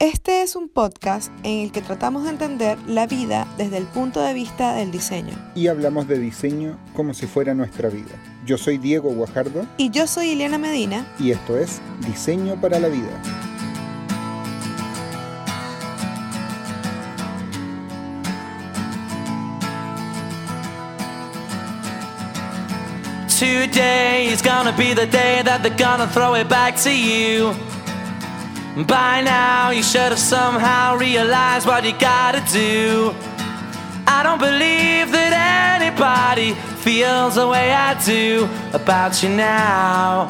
Este es un podcast en el que tratamos de entender la vida desde el punto de vista del diseño. Y hablamos de diseño como si fuera nuestra vida. Yo soy Diego Guajardo. Y yo soy Ileana Medina. Y esto es Diseño para la Vida. Today is gonna be the day that they're gonna throw it back to you. By now, you should have somehow realized what you gotta do. I don't believe that anybody feels the way I do about you now.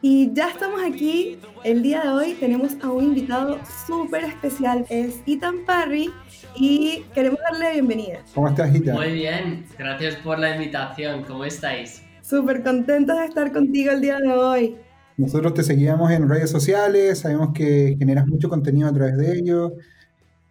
Y ya estamos aquí. El día de hoy tenemos a un invitado súper especial. Es Ethan Parry y queremos darle la bienvenida. ¿Cómo estás, Gita? Muy bien, gracias por la invitación. ¿Cómo estáis? Súper contentos de estar contigo el día de hoy. Nosotros te seguíamos en redes sociales, sabemos que generas mucho contenido a través de ellos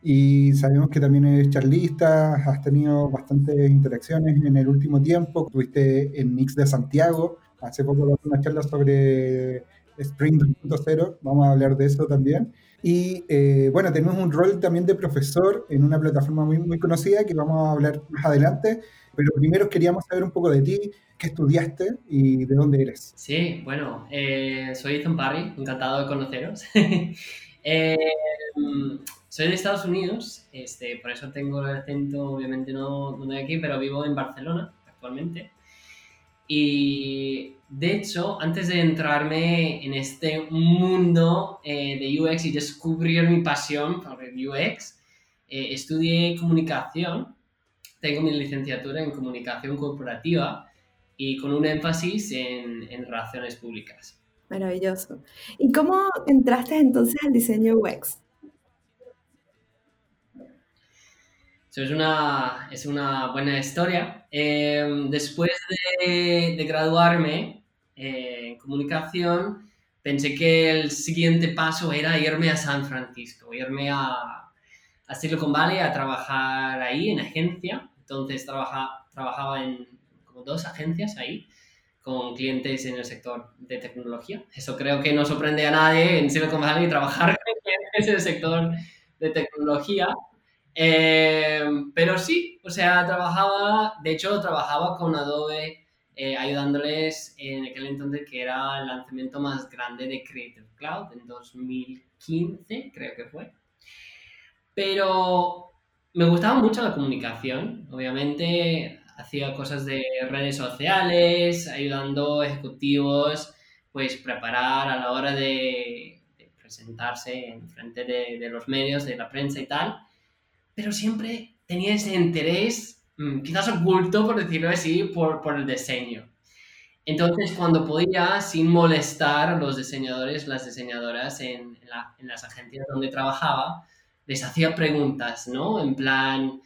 y sabemos que también eres charlista, has tenido bastantes interacciones en el último tiempo, estuviste en Mix de Santiago, hace poco una charla sobre Spring 2.0, vamos a hablar de eso también. Y eh, bueno, tenemos un rol también de profesor en una plataforma muy, muy conocida que vamos a hablar más adelante, pero primero queríamos saber un poco de ti, qué estudiaste y de dónde eres. Sí, bueno, eh, soy Ethan Parry, encantado de conoceros. Eh, soy de Estados Unidos, este, por eso tengo el acento, obviamente no, de aquí, pero vivo en Barcelona actualmente. Y de hecho, antes de entrarme en este mundo eh, de UX y descubrir mi pasión por el UX, eh, estudié comunicación. Tengo mi licenciatura en comunicación corporativa y con un énfasis en, en relaciones públicas. Maravilloso. ¿Y cómo entraste entonces al diseño UX? Eso es una, es una buena historia. Eh, después de, de graduarme eh, en comunicación, pensé que el siguiente paso era irme a San Francisco, irme a, a Silicon Valley a trabajar ahí en agencia. Entonces trabaja, trabajaba en dos agencias ahí con clientes en el sector de tecnología. Eso creo que no sorprende a nadie en Silicon Valley trabajar con clientes en el sector de tecnología. Eh, pero sí, o sea, trabajaba, de hecho, trabajaba con Adobe eh, ayudándoles en aquel entonces que era el lanzamiento más grande de Creative Cloud en 2015, creo que fue. Pero me gustaba mucho la comunicación, obviamente hacía cosas de redes sociales, ayudando ejecutivos, pues preparar a la hora de, de presentarse en frente de, de los medios, de la prensa y tal pero siempre tenía ese interés, mm, quizás oculto, por decirlo así, por, por el diseño. Entonces, cuando podía, sin molestar a los diseñadores, las diseñadoras en, la, en, las agencias donde trabajaba, les hacía preguntas, ¿no? En plan,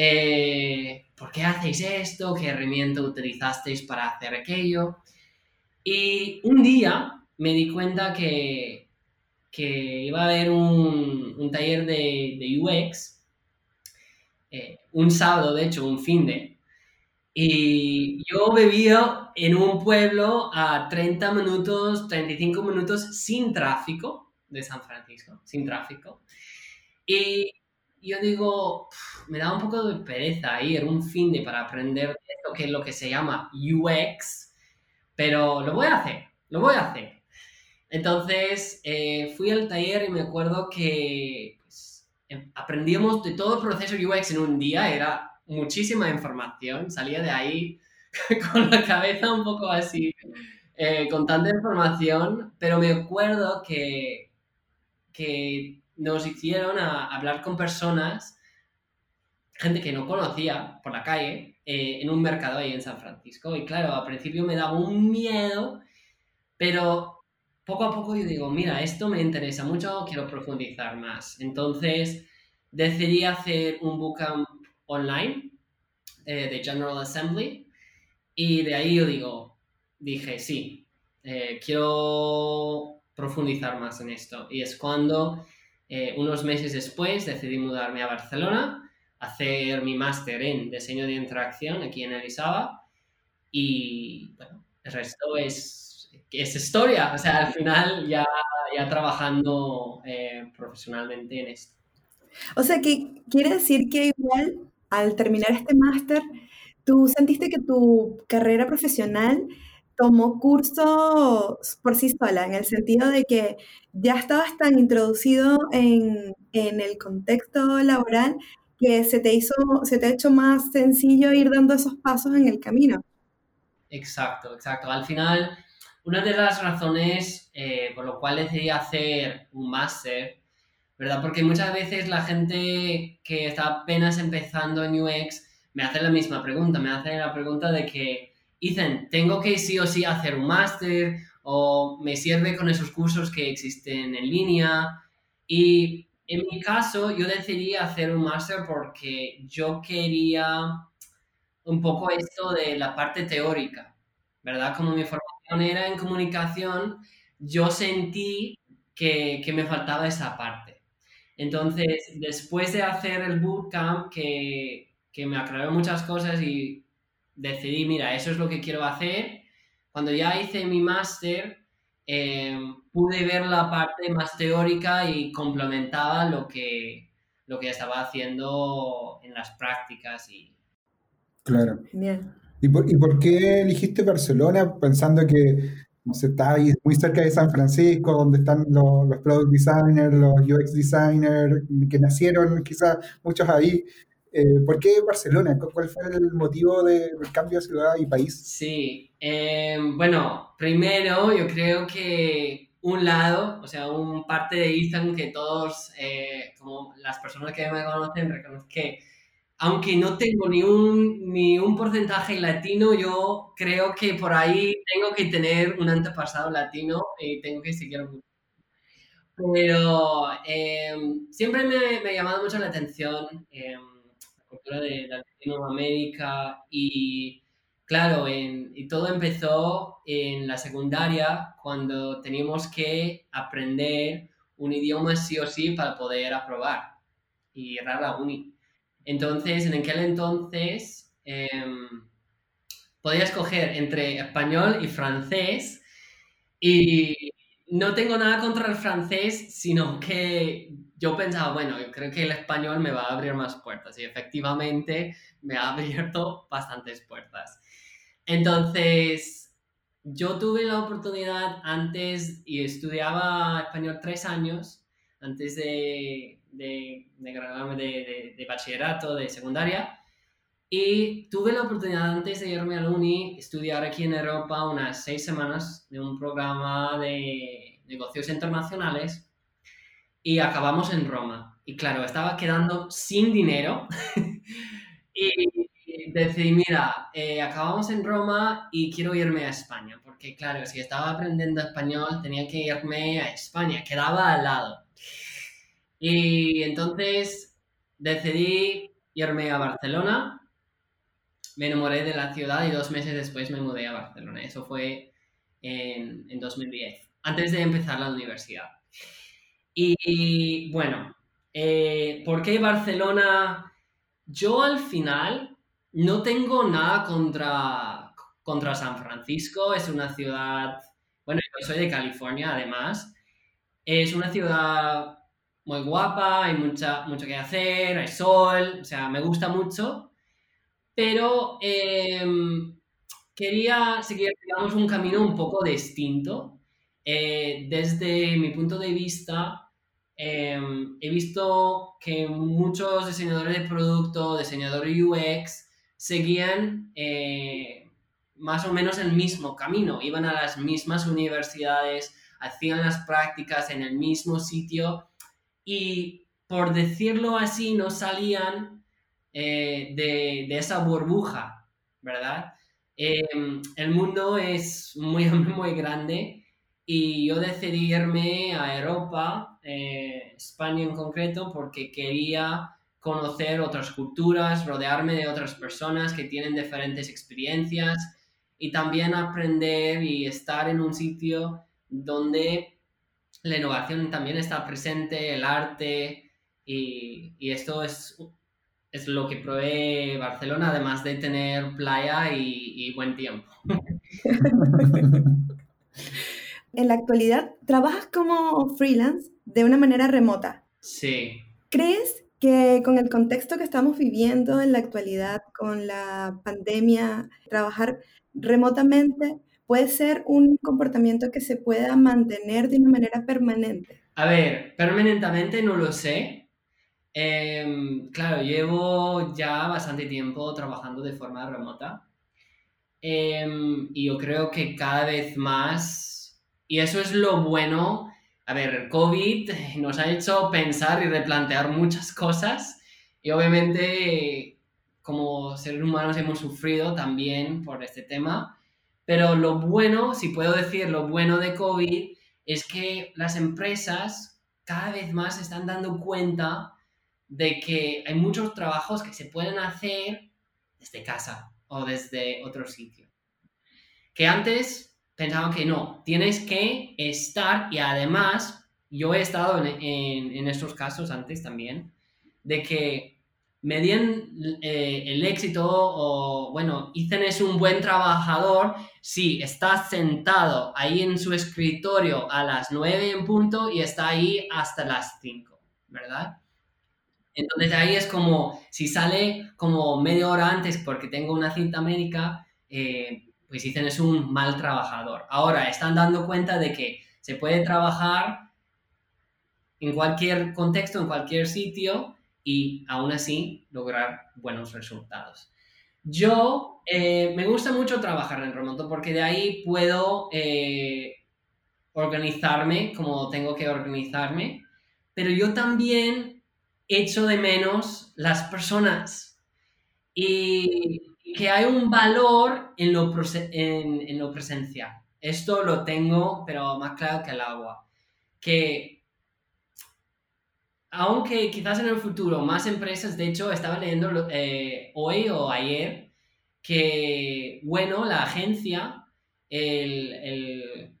eh, ¿por qué hacéis esto? ¿Qué herramienta utilizasteis para hacer aquello? Y un día me di cuenta que, que iba a haber un, un taller de, UX eh, un sábado, de hecho, un fin de. Y yo vivía en un pueblo a 30 minutos, 35 minutos sin tráfico de San Francisco, sin tráfico. Y yo digo, me da un poco de pereza ir un fin de para aprender esto que es lo que se llama UX, pero lo voy a hacer, lo voy a hacer. Entonces eh, fui al taller y me acuerdo que aprendíamos de todo el proceso UX en un día, era muchísima información, salía de ahí con la cabeza un poco así, eh, con tanta información, pero me acuerdo que, que nos hicieron a hablar con personas, gente que no conocía por la calle, eh, en un mercado ahí en San Francisco. Y claro, al principio me daba un miedo, pero poco a poco yo digo, mira, esto me interesa mucho, quiero profundizar más. Entonces decidí hacer un bootcamp online eh, de General Assembly y de ahí yo digo, dije, sí, eh, quiero profundizar más en esto. Y es cuando eh, unos meses después decidí mudarme a Barcelona, hacer mi máster en diseño de interacción aquí en Elisaba y bueno, el resto es es historia. O sea, al final ya, ya trabajando eh, profesionalmente en esto. O sea, que quiere decir que igual al terminar este máster, tú sentiste que tu carrera profesional tomó cursos por sí sola, en el sentido de que ya estabas tan introducido en, en el contexto laboral que se te hizo, se te ha hecho más sencillo ir dando esos pasos en el camino. Exacto, exacto. Al final, una de las razones eh, por lo cual decidí hacer un máster, ¿verdad? Porque muchas veces la gente que está apenas empezando en UX me hace la misma pregunta, me hace la pregunta de que, dicen, ¿tengo que sí o sí hacer un máster o me sirve con esos cursos que existen en línea? Y en mi caso, yo decidí hacer un máster porque yo quería un poco esto de la parte teórica, ¿verdad? Como mi formación era en comunicación, yo sentí que, que me faltaba esa parte. Entonces, después de hacer el bootcamp, que, que me aclaró muchas cosas y decidí, mira, eso es lo que quiero hacer, cuando ya hice mi máster, eh, pude ver la parte más teórica y complementaba lo que, lo que estaba haciendo en las prácticas y, Claro. ¿Y por, ¿Y por qué elegiste Barcelona pensando que no sé, está ahí muy cerca de San Francisco, donde están los, los product designers, los UX designers, que nacieron quizás muchos ahí? Eh, ¿Por qué Barcelona? ¿Cuál fue el motivo del cambio de ciudad y país? Sí, eh, bueno, primero yo creo que un lado, o sea, un parte de Instagram que todos, eh, como las personas que me conocen, reconocen que aunque no tengo ni un, ni un porcentaje latino, yo creo que por ahí tengo que tener un antepasado latino y tengo que seguir. Pero em, siempre me, me, ha llamado mucho la atención em, cultura de, Latinoamérica y claro, en, y todo empezó en la secundaria cuando teníamos que aprender un idioma sí o sí para poder aprobar y ir a la uni. Entonces, en aquel entonces, em, podía escoger entre español y francés y no tengo nada contra el francés, sino que yo pensaba, bueno, yo creo que el español me va a abrir más puertas y efectivamente me ha abierto bastantes puertas. Entonces, yo tuve la oportunidad antes y estudiaba español tres años antes de, de, graduarme de, bachillerato, de secundaria. Y tuve la oportunidad antes de irme a la uni estudiar aquí en Europa unas seis semanas de un programa de negocios internacionales y acabamos en Roma. Y claro, estaba quedando sin dinero y decidí, mira, eh, acabamos en Roma y quiero irme a España, porque claro, si estaba aprendiendo español tenía que irme a España, quedaba al lado. Y entonces decidí irme a Barcelona, me enamoré de la ciudad y dos meses después me mudé a Barcelona. Eso fue en, en 2010, antes de empezar la universidad. Y, bueno, eh, ¿por qué Barcelona? Yo al final no tengo nada contra, contra San Francisco, es una ciudad, bueno, yo soy de California además, es una ciudad muy guapa, hay mucha, mucho que hacer, hay sol, o sea, me gusta mucho, pero em, quería seguir, digamos, un camino un poco distinto. Eh, desde mi punto de vista, em, he visto que muchos diseñadores de producto, diseñadores UX, seguían eh, más o menos el mismo camino, iban a las mismas universidades, hacían las prácticas en el mismo sitio y por decirlo así no salían eh, de, esa burbuja, ¿verdad? Em, el mundo es muy, muy grande y yo decidí irme a Europa, eh, España en concreto, porque quería conocer otras culturas, rodearme de otras personas que tienen diferentes experiencias y también aprender y estar en un sitio donde la innovación también está presente, el arte, y, esto es, es, lo que provee Barcelona, además de tener playa y, buen tiempo. en la actualidad trabajas como freelance de una manera remota. Sí. ¿Crees que con el contexto que estamos viviendo en la actualidad, con la pandemia, trabajar remotamente puede ser un comportamiento que se pueda mantener de una manera permanente? A ver, permanentemente no lo sé. Em, claro, llevo ya bastante tiempo trabajando de forma remota. Em, y yo creo que cada vez más, y eso es lo bueno a ver, COVID nos ha hecho pensar y replantear muchas cosas y obviamente como seres humanos hemos sufrido también por este tema, pero lo bueno, si puedo decir lo bueno de COVID, es que las empresas cada vez más se están dando cuenta de que hay muchos trabajos que se pueden hacer desde casa o desde otro sitio. Que antes pensaban que no, tienes que estar y además yo he estado en, estos casos antes también, de que me eh, el éxito o, bueno, Ethan es un buen trabajador si está sentado ahí en su escritorio a las 9 en punto y está ahí hasta las 5, ¿verdad? Entonces ahí es como, si sale como media hora antes porque tengo una cinta médica, eh, pues dicen es un mal trabajador. Ahora están dando cuenta de que se puede trabajar en cualquier contexto, en cualquier sitio y aún así lograr buenos resultados. Yo eh, me gusta mucho trabajar en remoto porque de ahí puedo eh, organizarme como tengo que organizarme, pero yo también echo de menos las personas. Y que hay un valor en lo, en, presencial. Esto lo tengo, pero más claro que el agua. Que aunque quizás en el futuro más empresas, de hecho, estaba leyendo eh, hoy o ayer que, bueno, la agencia, el,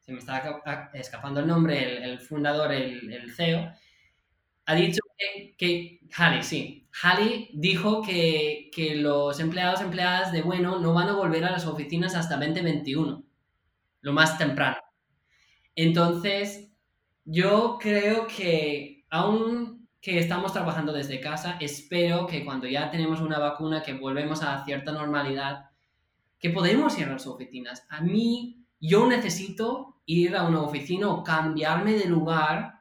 se me está escapando el nombre, el, fundador, el, CEO, ha dicho que, que sí, Halley dijo que, los empleados empleadas de Bueno no van a volver a las oficinas hasta 2021, lo más temprano. Entonces, yo creo que aún que estamos trabajando desde casa, espero que cuando ya tenemos una vacuna, que volvemos a cierta normalidad, que podemos ir a las oficinas. A mí, yo necesito ir a una oficina o cambiarme de lugar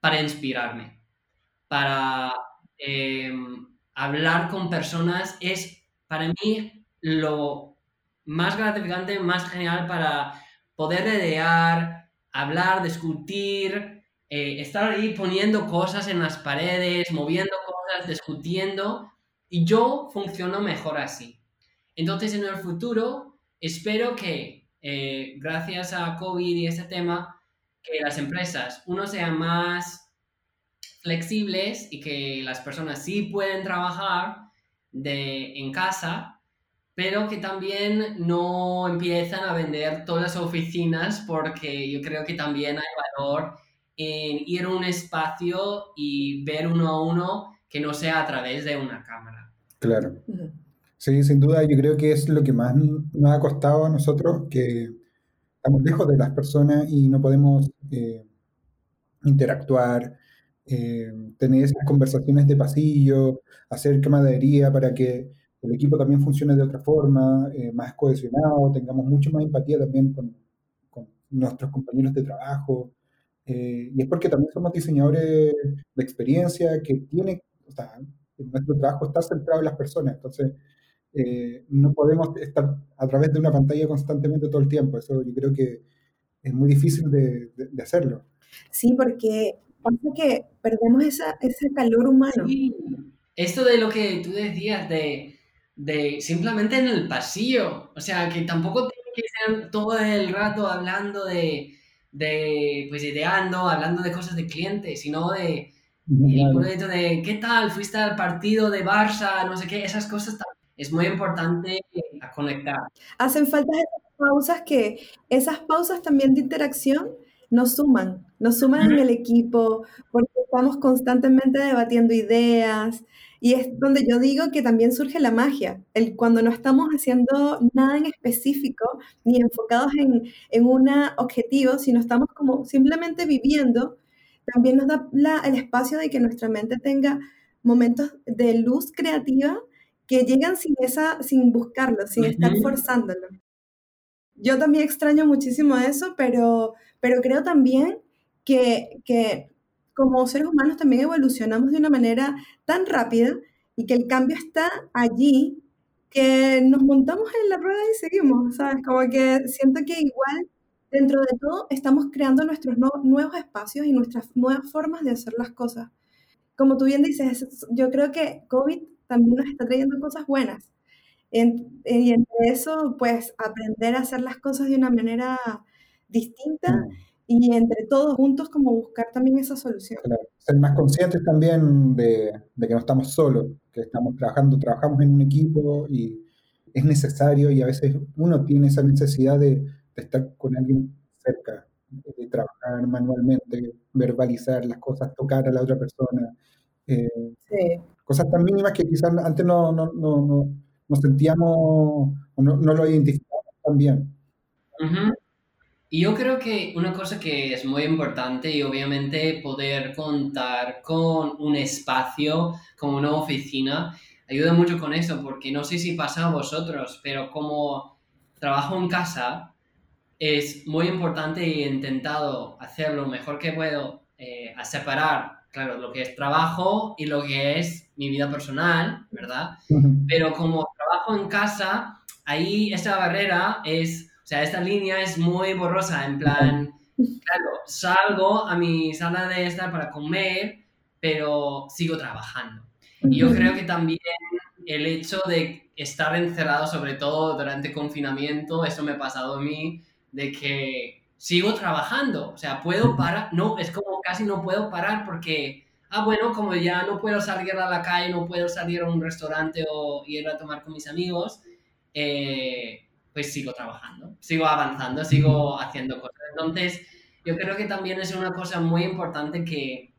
para inspirarme, para Em, hablar con personas es para mí lo más gratificante, más genial para poder idear, hablar, discutir, eh, estar ahí poniendo cosas en las paredes, moviendo cosas, discutiendo, y yo funciono mejor así. Entonces en el futuro espero que eh, gracias a COVID y este tema, que las empresas, uno sea más flexibles y que las personas sí pueden trabajar de, en casa, pero que también no empiezan a vender todas las oficinas porque yo creo que también hay valor en ir a un espacio y ver uno a uno que no sea a través de una cámara. Claro. Sí, sin duda, yo creo que es lo que más nos ha costado a nosotros, que estamos lejos de las personas y no podemos eh, interactuar, eh, tener esas conversaciones de pasillo, hacer camaradería para que el equipo también funcione de otra forma, eh, más cohesionado, tengamos mucho más empatía también con, nuestros compañeros de trabajo. Eh, y es porque también somos diseñadores de experiencia que tiene, o sea, nuestro trabajo está centrado en las personas, entonces no podemos estar a través de una pantalla constantemente todo el tiempo, eso yo creo que es muy difícil de, de hacerlo. Sí, porque pasa que perdemos esa, ese calor humano. Esto de lo que tú decías, de, de simplemente en el pasillo, o sea, que tampoco tiene que ser todo el rato hablando de, de pues ideando, hablando de cosas de clientes, sino de, el de qué tal, fuiste al partido de Barça, no sé qué, esas cosas es muy importante a conectar. Hacen falta esas pausas que, esas pausas también de interacción nos suman, nos suman en el equipo, porque estamos constantemente debatiendo ideas, y es donde yo digo que también surge la magia, el, cuando no estamos haciendo nada en específico, ni enfocados en, en un objetivo, sino estamos como simplemente viviendo, también nos da el espacio de que nuestra mente tenga momentos de luz creativa que llegan sin, esa, sin buscarlo, sin estar forzándolo. Yo también extraño muchísimo eso, pero, pero creo también que, que como seres humanos también evolucionamos de una manera tan rápida y que el cambio está allí que nos montamos en la rueda y seguimos, ¿sabes? Como que siento que igual dentro de todo estamos creando nuestros nuevos espacios y nuestras nuevas formas de hacer las cosas. Como tú bien dices, yo creo que COVID también nos está trayendo cosas buenas. y entre eso, pues aprender a hacer las cosas de una manera distinta mm y entre todos juntos como buscar también esa solución. Ser más conscientes también de, de, que no estamos solos, que estamos trabajando, trabajamos en un equipo y es necesario y a veces uno tiene esa necesidad de, de estar con alguien cerca, de trabajar manualmente, verbalizar las cosas, tocar a la otra persona. Eh, sí. Cosas tan mínimas que quizás antes no, no, no, no, sentíamos o no, lo identificábamos tan bien. Y yo creo que una cosa que es muy importante y obviamente poder contar con un espacio como una oficina ayuda mucho con eso porque no sé si pasa a vosotros, pero como trabajo en casa es muy importante y he intentado hacer lo mejor que puedo eh, a separar, claro, lo que es trabajo y lo que es mi vida personal, ¿verdad? Pero como trabajo en casa, ahí esa barrera es o sea, esta línea es muy borrosa, en plan, claro, salgo a mi sala de estar para comer, pero sigo trabajando. Y yo creo que también el hecho de estar encerrado, sobre todo durante el confinamiento, eso me ha pasado a mí, de que sigo trabajando, o sea, puedo parar, no, es como casi no puedo parar porque, ah, bueno, como ya no puedo salir a la calle, no puedo salir a un restaurante o ir a tomar con mis amigos, eh, pues sigo trabajando, sigo avanzando, sigo haciendo cosas. Entonces, yo creo que también es una cosa muy importante que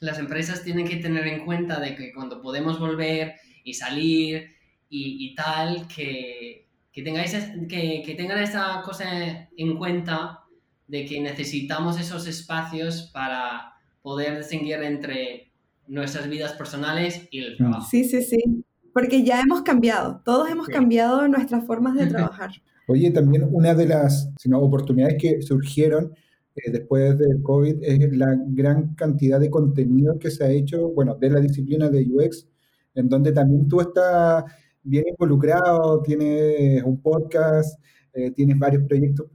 las empresas tienen que tener en cuenta de que cuando podemos volver y salir y, tal, que, que, tengáis, que, que tengan esa cosa en cuenta de que necesitamos esos espacios para poder distinguir entre nuestras vidas personales y el trabajo. Sí, sí, sí porque ya hemos cambiado, todos hemos cambiado nuestras formas de trabajar. Oye, también una de las oportunidades que surgieron eh, después del COVID es la gran cantidad de contenido que se ha hecho, bueno, de la disciplina de UX, en donde también tú estás bien involucrado, tienes un podcast, eh, tienes varios proyectos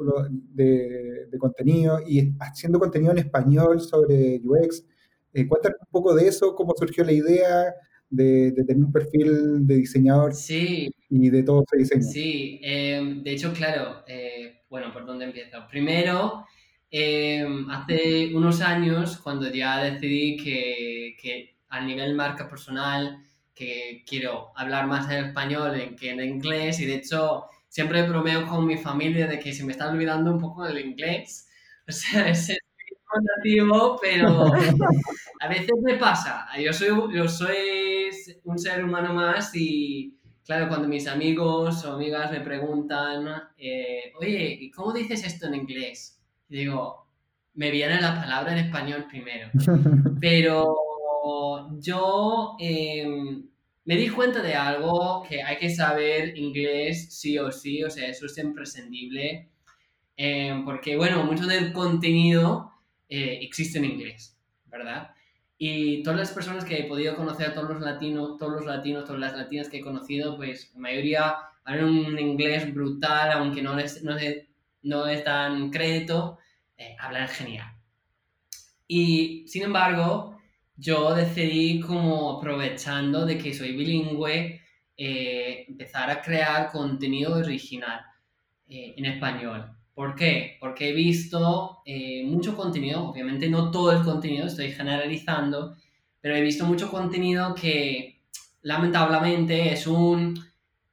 de, de, contenido y haciendo contenido en español sobre UX. Eh, cuéntanos un poco de eso, cómo surgió la idea, de, tener un perfil de diseñador sí, y de todo ese diseño. Sí, em, de hecho, claro, eh, bueno, ¿por dónde empiezo? Primero, em, hace unos años, cuando ya decidí que, que a nivel marca personal, que quiero hablar más en español que en inglés, y de hecho siempre bromeo con mi familia de que se me está olvidando un poco el inglés. O sea, ese nativo, pero a veces me pasa. Yo soy, yo soy un ser humano más y, claro, cuando mis amigos o amigas me preguntan, eh, oye, ¿y cómo dices esto en inglés? digo, me viene la palabra en español primero. Pero yo em, me di cuenta de algo que hay que saber inglés sí o sí, o sea, eso es imprescindible. Em, porque, bueno, mucho del contenido eh, existe en inglés, ¿verdad? Y todas las personas que he podido conocer, todos los latinos, todos los latinos, todas las latinas que he conocido, pues la mayoría hablan un inglés brutal, aunque no les, no no les dan crédito, eh, hablan genial. Y sin embargo, yo decidí como aprovechando de que soy bilingüe, eh, empezar a crear contenido original en español. ¿Por qué? Porque he visto eh, mucho contenido, obviamente no todo el contenido, estoy generalizando, pero he visto mucho contenido que lamentablemente es un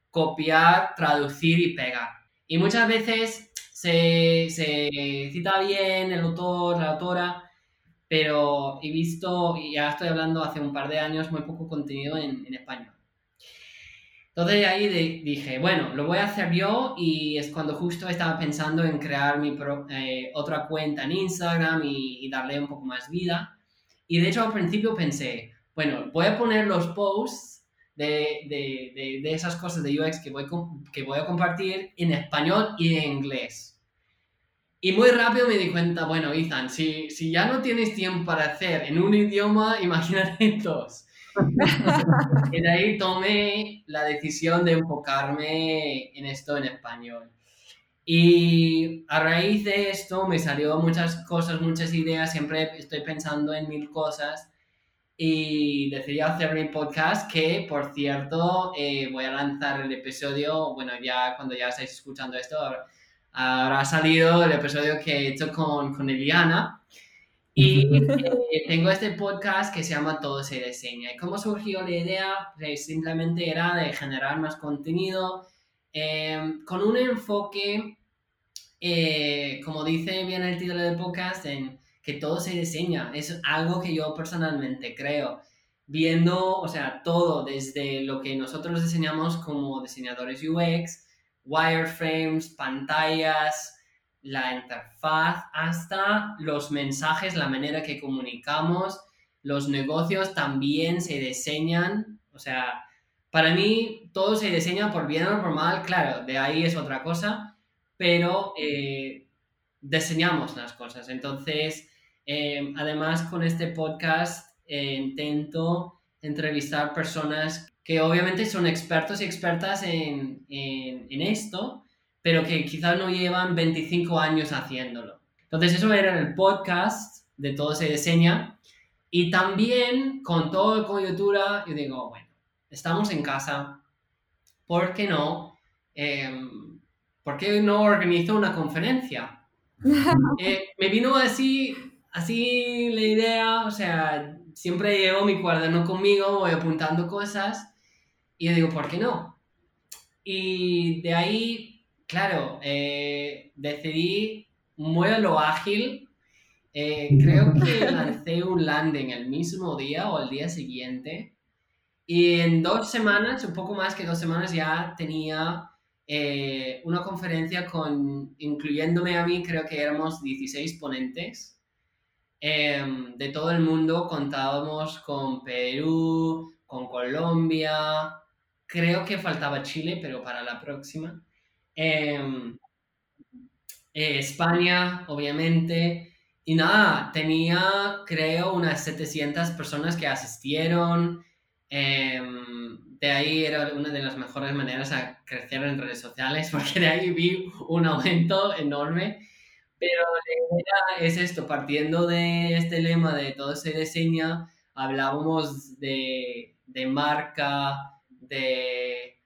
copiar, traducir y pegar. Y muchas veces se, se cita bien el autor, la autora, pero he visto, y ya estoy hablando hace un par de años, muy poco contenido en, en español. Entonces ahí dije, bueno, lo voy a hacer yo y es cuando justo estaba pensando en crear mi eh, otra cuenta en Instagram y, darle un poco más vida. Y de hecho al principio pensé, bueno, voy a poner los posts de, de, de, esas cosas de UX que voy, que voy a compartir en español y en inglés. Y muy rápido me di cuenta, bueno, Ethan, si, si ya no tienes tiempo para hacer en un idioma, imagínate dos y de ahí tomé la decisión de enfocarme en esto en español. Y a raíz de esto me salió muchas cosas, muchas ideas, siempre estoy pensando en mil cosas. Y decidí hacer mi podcast que, por cierto, eh, voy a lanzar el episodio, bueno, ya cuando ya estáis escuchando esto, habrá salido el episodio que he hecho con, con Eliana y eh, tengo este podcast que se llama Todo se diseña. ¿Y cómo surgió la idea? Pues simplemente era de generar más contenido em, con un enfoque, eh, como dice bien el título del podcast, en que todo se diseña. Es algo que yo personalmente creo. Viendo, o sea, todo desde lo que nosotros diseñamos como diseñadores UX, wireframes, pantallas, la interfaz hasta los mensajes, la manera que comunicamos, los negocios también se diseñan, o sea, para mí todo se diseña por bien o por mal, claro, de ahí es otra cosa, pero eh, diseñamos las cosas. Entonces, eh, además con este podcast eh, intento entrevistar personas que obviamente son expertos y expertas en, en, en esto, pero que quizás no llevan 25 años haciéndolo. Entonces eso era el podcast de Todo se diseña. Y también con todo el coyuntura, yo digo, bueno, estamos en casa, ¿por qué no? Em, ¿Por qué no organizo una conferencia? Eh, me vino así, así la idea, o sea, siempre llevo mi cuaderno conmigo, voy apuntando cosas y yo digo, ¿por qué no? Y de ahí Claro, eh, decidí muy a lo ágil. Eh, creo que lancé un landing el mismo día o el día siguiente. Y en dos semanas, un poco más que dos semanas, ya tenía eh, una conferencia con, incluyéndome a mí, creo que éramos 16 ponentes. Em, de todo el mundo contábamos con Perú, con Colombia, creo que faltaba Chile, pero para la próxima. Em, eh, España, obviamente. Y nada, tenía, creo, unas 700 personas que asistieron. Em, de ahí era una de las mejores maneras a crecer en redes sociales, porque de ahí vi un aumento enorme. Pero idea es esto, partiendo de este lema de todo se diseña, hablábamos de, de marca, de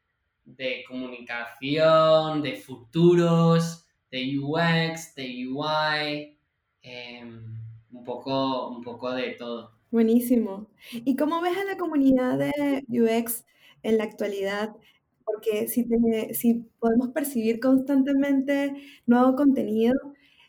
de comunicación, de futuros, de UX, de UI, em, un, poco, un poco de todo. Buenísimo. ¿Y cómo ves a la comunidad de UX en la actualidad? Porque si, si podemos percibir constantemente nuevo contenido,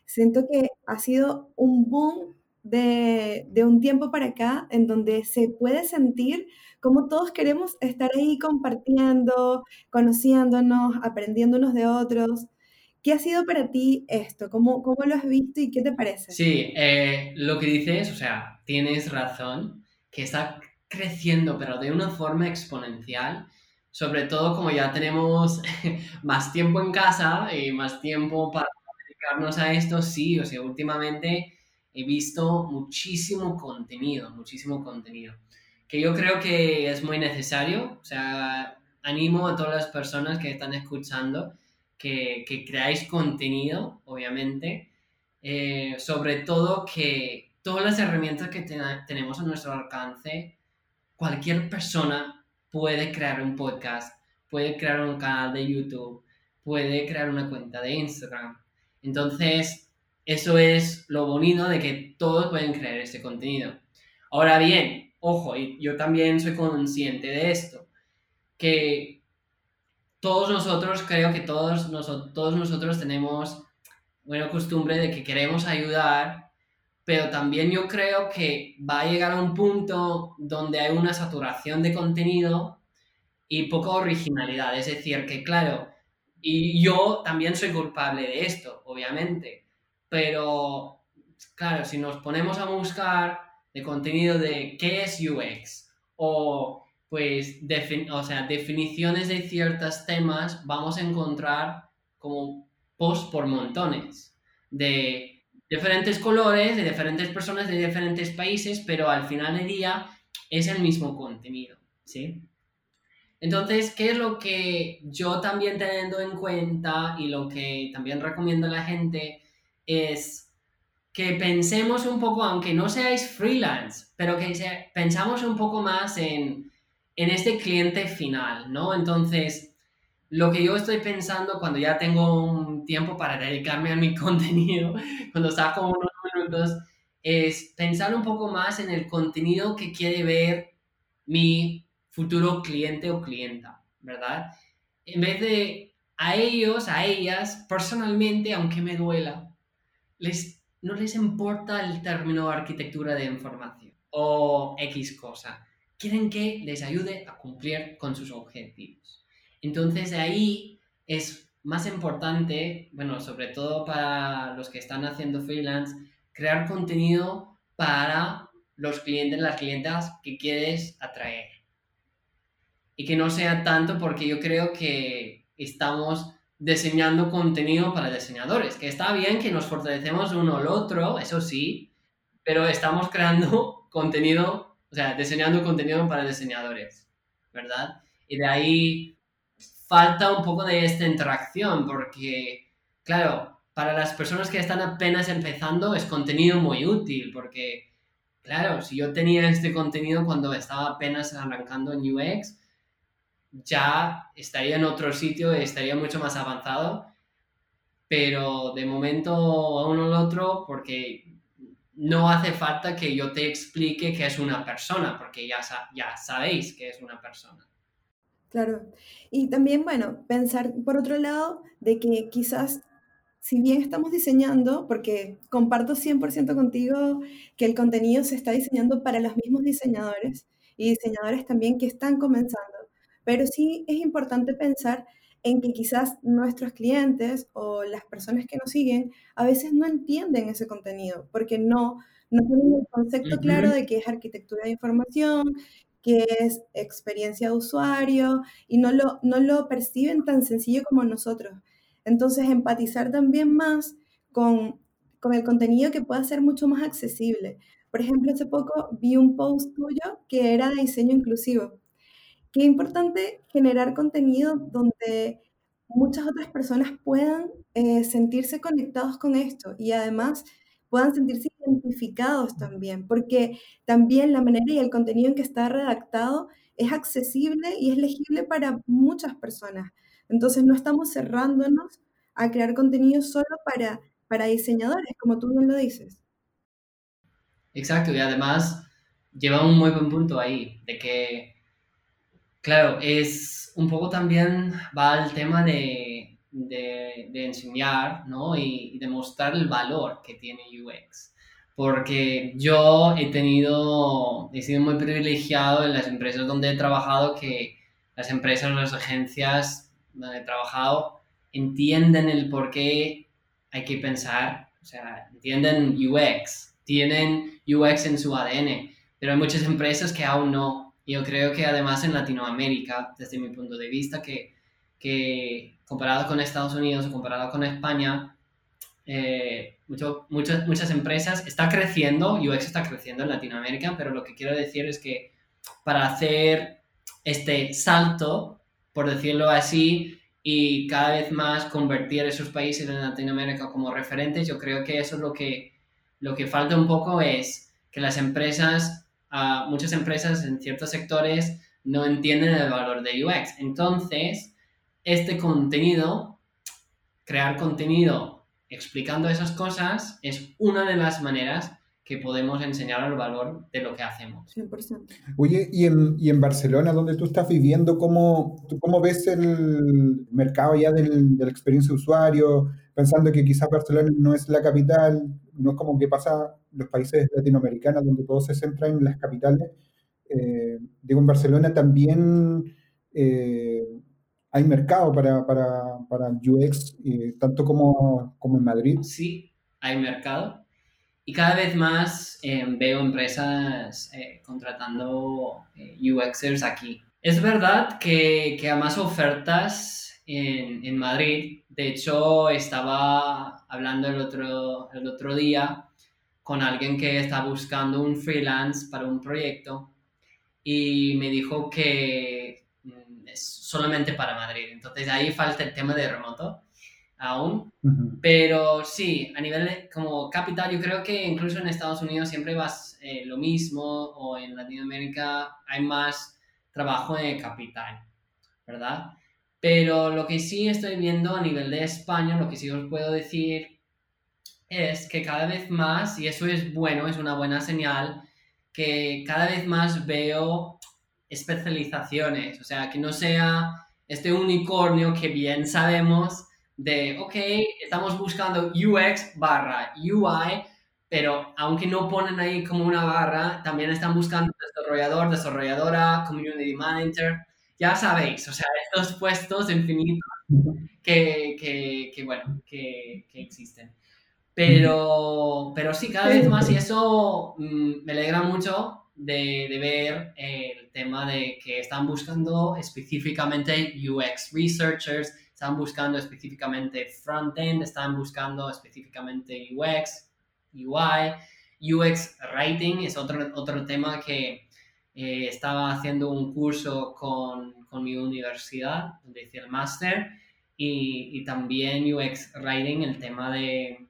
siento que ha sido un boom de, un tiempo para acá en donde se puede sentir como todos queremos estar ahí compartiendo, conociéndonos, aprendiéndonos de otros. ¿Qué ha sido para ti esto? ¿Cómo, cómo lo has visto y qué te parece? Sí, eh, lo que dices, o sea, tienes razón, que está creciendo, pero de una forma exponencial. Sobre todo como ya tenemos más tiempo en casa y más tiempo para dedicarnos a esto, sí, o sea, últimamente he visto muchísimo contenido, muchísimo contenido que yo creo que es muy necesario. O sea, animo a todas las personas que están escuchando que, que creáis contenido, obviamente. Eh, sobre todo que todas las herramientas que tenemos a nuestro alcance, cualquier persona puede crear un podcast, puede crear un canal de YouTube, puede crear una cuenta de Instagram. Entonces, eso es lo bonito de que todos pueden crear este contenido. Ahora bien, ojo, yo también soy consciente de esto, que todos nosotros, creo que todos, nosotros, todos nosotros tenemos buena costumbre de que queremos ayudar, pero también yo creo que va a llegar a un punto donde hay una saturación de contenido y poca originalidad. Es decir, que claro, y yo también soy culpable de esto, obviamente, pero claro, si nos ponemos a buscar de contenido de qué es UX o pues o sea, definiciones de ciertos temas, vamos a encontrar como post por montones de diferentes colores, de diferentes personas de diferentes países, pero al final del día es el mismo contenido, ¿sí? Entonces, ¿qué es lo que yo también teniendo en cuenta y lo que también recomiendo a la gente es que pensemos un poco, aunque no seáis freelance, pero que pensamos un poco más en, en este cliente final, ¿no? Entonces, lo que yo estoy pensando cuando ya tengo un tiempo para dedicarme a mi contenido, cuando saco unos minutos, es pensar un poco más en el contenido que quiere ver mi futuro cliente o clienta, ¿verdad? En vez de a ellos, a ellas, personalmente, aunque me duela, les, no les importa el término arquitectura de información o X cosa. Quieren que les ayude a cumplir con sus objetivos. Entonces ahí es más importante, bueno, sobre todo para los que están haciendo freelance, crear contenido para los clientes, las clientas que quieres atraer y que no sea tanto porque yo creo que estamos diseñando contenido para diseñadores, que está bien que nos fortalecemos uno al otro, eso sí, pero estamos creando contenido, o sea, diseñando contenido para diseñadores, ¿verdad? Y de ahí falta un poco de esta interacción porque, claro, para las personas que están apenas empezando es contenido muy útil porque, claro, si yo tenía este contenido cuando estaba apenas arrancando en UX, ya estaría en otro sitio, estaría mucho más avanzado, pero de momento a uno al otro, porque no hace falta que yo te explique que es una persona, porque ya, ya sabéis que es una persona. Claro. Y también, bueno, pensar por otro lado de que quizás, si bien estamos diseñando, porque comparto 100% contigo que el contenido se está diseñando para los mismos diseñadores y diseñadores también que están comenzando, pero sí es importante pensar en que quizás nuestros clientes o las personas que nos siguen a veces no entienden ese contenido porque no, no tienen el concepto claro de qué es arquitectura de información, qué es experiencia de usuario y no lo, no lo perciben tan sencillo como nosotros. Entonces, empatizar también más con, con el contenido que pueda ser mucho más accesible. Por ejemplo, hace poco vi un post tuyo que era de diseño inclusivo Qué importante generar contenido donde muchas otras personas puedan eh, sentirse conectados con esto y además puedan sentirse identificados también, porque también la manera y el contenido en que está redactado es accesible y es legible para muchas personas. Entonces no estamos cerrándonos a crear contenido solo para, para diseñadores, como tú bien lo dices. Exacto, y además lleva un muy buen punto ahí, de que Claro, es un poco también va al tema de, de, enseñar ¿no? y, y demostrar el valor que tiene UX. Porque yo he tenido, he sido muy privilegiado en las empresas donde he trabajado que las empresas, las agencias donde he trabajado entienden el por qué hay que pensar, o sea, entienden UX, tienen UX en su ADN, pero hay muchas empresas que aún no, yo creo que además en Latinoamérica, desde mi punto de vista, que, que comparado con Estados Unidos o comparado con España, eh, muchas, muchas empresas está creciendo, UX está creciendo en Latinoamérica, pero lo que quiero decir es que para hacer este salto, por decirlo así, y cada vez más convertir esos países en Latinoamérica como referentes, yo creo que eso es lo que, lo que falta un poco es que las empresas muchas empresas en ciertos sectores no entienden el valor de UX. Entonces, este contenido, crear contenido explicando esas cosas, es una de las maneras que podemos enseñar el valor de lo que hacemos. 100%. Oye, y en, y en Barcelona, donde tú estás viviendo, ¿cómo, cómo ves el mercado ya del, de la experiencia de usuario? pensando que quizás Barcelona no es la capital, no es como que pasa los países latinoamericanos donde todo se centra en las capitales. Eh, digo, en Barcelona también eh, hay mercado para, para, para UX, eh, tanto como, como en Madrid. Sí, hay mercado. Y cada vez más veo empresas contratando UXers aquí. Es verdad que, que hay más ofertas en, en, Madrid. De hecho, estaba hablando el otro, el otro día con alguien que está buscando un freelance para un proyecto y me dijo que mm, es solamente para Madrid. Entonces ahí falta el tema de remoto aún. Pero sí, a nivel como capital, yo creo que incluso en Estados Unidos siempre vas eh, lo mismo o en Latinoamérica hay más trabajo en capital, ¿verdad? Pero lo que sí estoy viendo a nivel de España, lo que sí os puedo decir es que cada vez más, y eso es bueno, es una buena señal, que cada vez más veo especializaciones, o sea, que no sea este unicornio que bien sabemos de, ok, estamos buscando UX barra UI, pero aunque no ponen ahí como una barra, también están buscando desarrollador, desarrolladora, community manager, ya sabéis, o sea, estos puestos infinitos que, que, que bueno, que, que existen. Pero, pero sí, cada vez más y eso mm, me alegra mucho de, de, ver el tema de que están buscando específicamente UX researchers, están buscando específicamente frontend, están buscando específicamente UX, UI, UX writing es otro, otro tema que eh, estaba haciendo un curso con, con mi universidad, donde hice el máster, y, y también UX writing, el tema de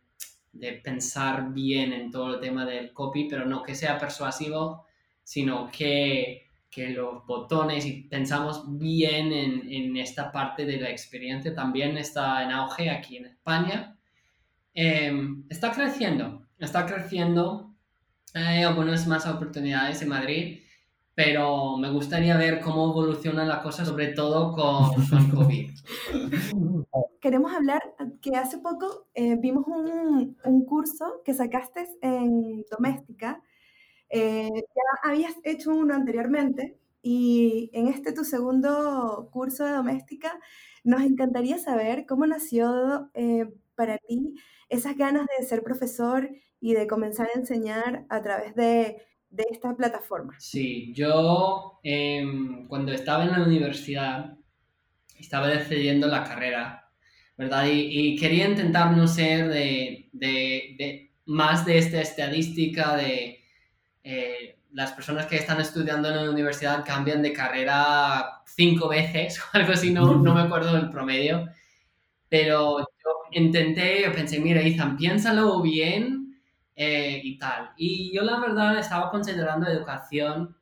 de pensar bien en todo el tema del copy, pero no que sea persuasivo, sino que, que los botones y pensamos bien en, en, esta parte de la experiencia también está en auge aquí en España. Em, está creciendo, está creciendo. Hay algunas más oportunidades en Madrid, pero me gustaría ver cómo evoluciona la cosa, sobre todo con, con COVID. queremos hablar que hace poco eh, vimos un, un, curso que sacaste en doméstica. Eh, ya habías hecho uno anteriormente y en este tu segundo curso de doméstica nos encantaría saber cómo nació eh, para ti esas ganas de ser profesor y de comenzar a enseñar a través de, de esta plataforma. Sí, yo em, cuando estaba en la universidad estaba decidiendo la carrera ¿verdad? Y, quería intentar no ser de, de, más de esta estadística de eh, las personas que están estudiando en la universidad cambian de carrera cinco veces o algo así, no, no me acuerdo del promedio, pero yo intenté, pensé, mira, Ethan, piénsalo bien eh, y tal. Y yo la verdad estaba considerando educación,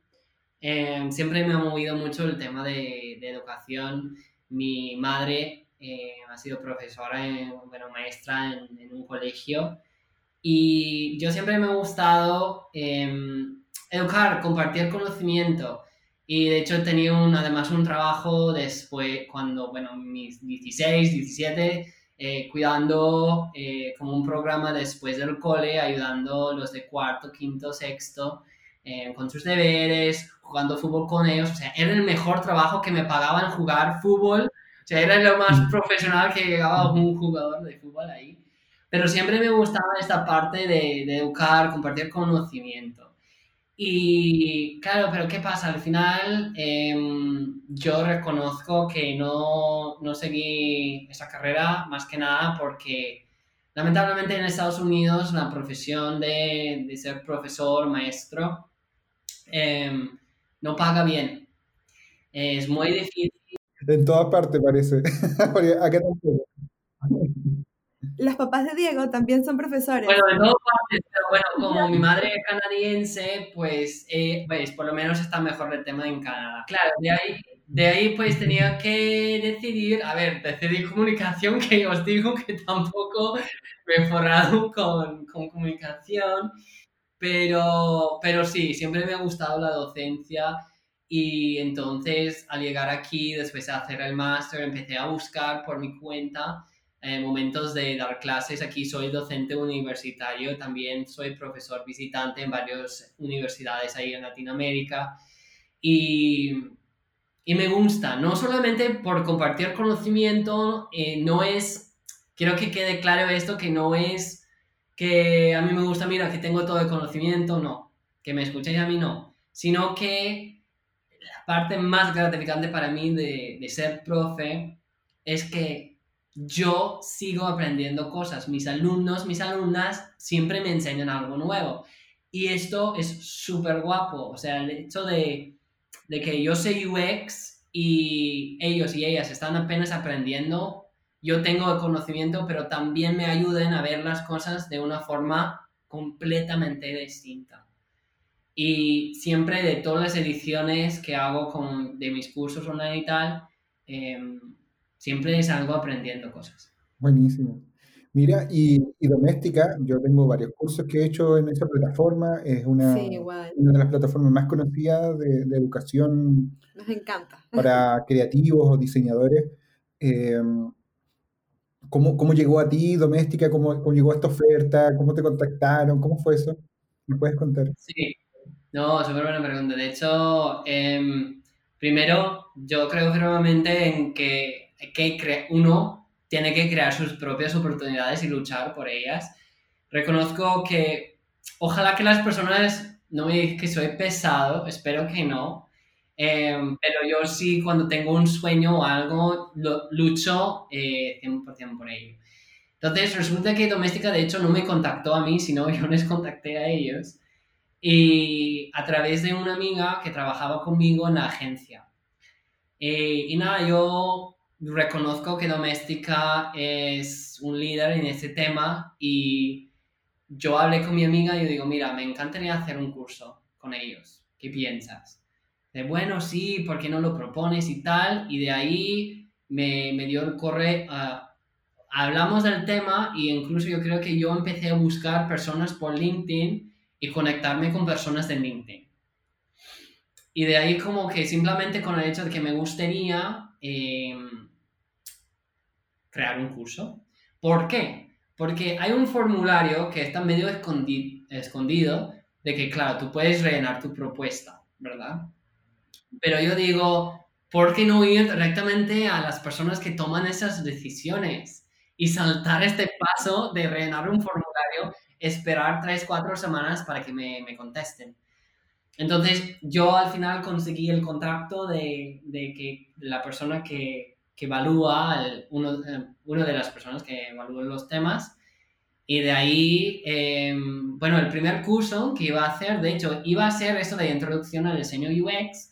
eh, siempre me ha movido mucho el tema de, de educación. Mi madre eh, ha sido profesora, bueno, maestra en, un colegio. Y yo siempre me ha gustado em, educar, compartir conocimiento. Y de hecho he tenido además un trabajo después, cuando, bueno, mis 16, 17, eh, cuidando eh, como un programa después del cole, ayudando los de cuarto, quinto, sexto con sus deberes, jugando fútbol con ellos. O sea, era el mejor trabajo que me pagaban jugar fútbol o sea, era lo más profesional que llegaba un jugador de fútbol ahí. Pero siempre me gustaba esta parte de, de educar, compartir conocimiento. Y claro, pero ¿qué pasa? Al final em, yo reconozco que no, no, seguí esa carrera más que nada porque lamentablemente en Estados Unidos la profesión de, de ser profesor, maestro, em, no paga bien. Es muy difícil en todas partes parece. Acá Las papás de Diego también son profesores. Bueno, en todas partes, pero bueno, como mi madre es canadiense, pues, eh, pues por lo menos está mejor el tema en Canadá. Claro, de ahí, de ahí pues tenía que decidir, a ver, decidí comunicación, que os digo que tampoco me he forrado con, con comunicación, pero, pero sí, siempre me ha gustado la docencia y entonces al llegar aquí, después de hacer el máster, empecé a buscar por mi cuenta eh, momentos de dar clases. Aquí soy docente universitario, también soy profesor visitante en varias universidades ahí en Latinoamérica. Y, y me gusta, no solamente por compartir conocimiento, eh, no es, quiero que quede claro esto, que no es que a mí me gusta, mira, que tengo todo el conocimiento, no, que me escuchéis a mí, no, sino que la parte más gratificante para mí de, de ser profe es que yo sigo aprendiendo cosas. Mis alumnos, mis alumnas siempre me enseñan algo nuevo. Y esto es súper guapo. O sea, el hecho de, de, que yo sé UX y ellos y ellas están apenas aprendiendo, yo tengo el conocimiento, pero también me ayuden a ver las cosas de una forma completamente distinta. Y siempre de todas las ediciones que hago con, de mis cursos online y tal, eh, siempre salgo aprendiendo cosas. Buenísimo. Mira, y, y, Doméstica, yo tengo varios cursos que he hecho en esa plataforma, es una, Sí, una de las plataformas más conocidas de, de educación Nos encanta. para creativos o diseñadores. Eh, ¿cómo, ¿Cómo llegó a ti Doméstica? ¿Cómo, ¿Cómo llegó esta oferta? ¿Cómo te contactaron? ¿Cómo fue eso? ¿Me puedes contar? Sí, no, súper buena pregunta. De hecho, em, primero, yo creo firmemente en que, que uno tiene que crear sus propias oportunidades y luchar por ellas. Reconozco que ojalá que las personas no me digan que soy pesado, espero que no. Em, pero yo sí, cuando tengo un sueño o algo, lo- lucho eh, 100% por ello. Entonces, resulta que Doméstica, de hecho, no me contactó a mí, sino yo les contacté a ellos. Y a través de una amiga que trabajaba conmigo en la agencia. Eh, y nada, yo reconozco que Doméstica es un líder en este tema y yo hablé con mi amiga y yo digo, mira, me encantaría hacer un curso con ellos. ¿Qué piensas? De bueno, sí, ¿por qué no lo propones y tal? Y de ahí me, me dio el correo, ah, hablamos del tema y incluso yo creo que yo empecé a buscar personas por LinkedIn y conectarme con personas de LinkedIn. Y de ahí como que simplemente con el hecho de que me gustaría eh, crear un curso. ¿Por qué? Porque hay un formulario que está medio escondi escondido de que, claro, tú puedes rellenar tu propuesta, ¿verdad? Pero yo digo, ¿por qué no ir directamente a las personas que toman esas decisiones y saltar este paso de rellenar un formulario, esperar 3, 4 semanas para que me, me contesten? Entonces, yo al final conseguí el contacto de, de que la persona que, que evalúa, el, uno, eh, una de las personas que evalúan los temas, y de ahí, eh, bueno, el primer curso que iba a hacer, de hecho, iba a ser esto de introducción al diseño UX,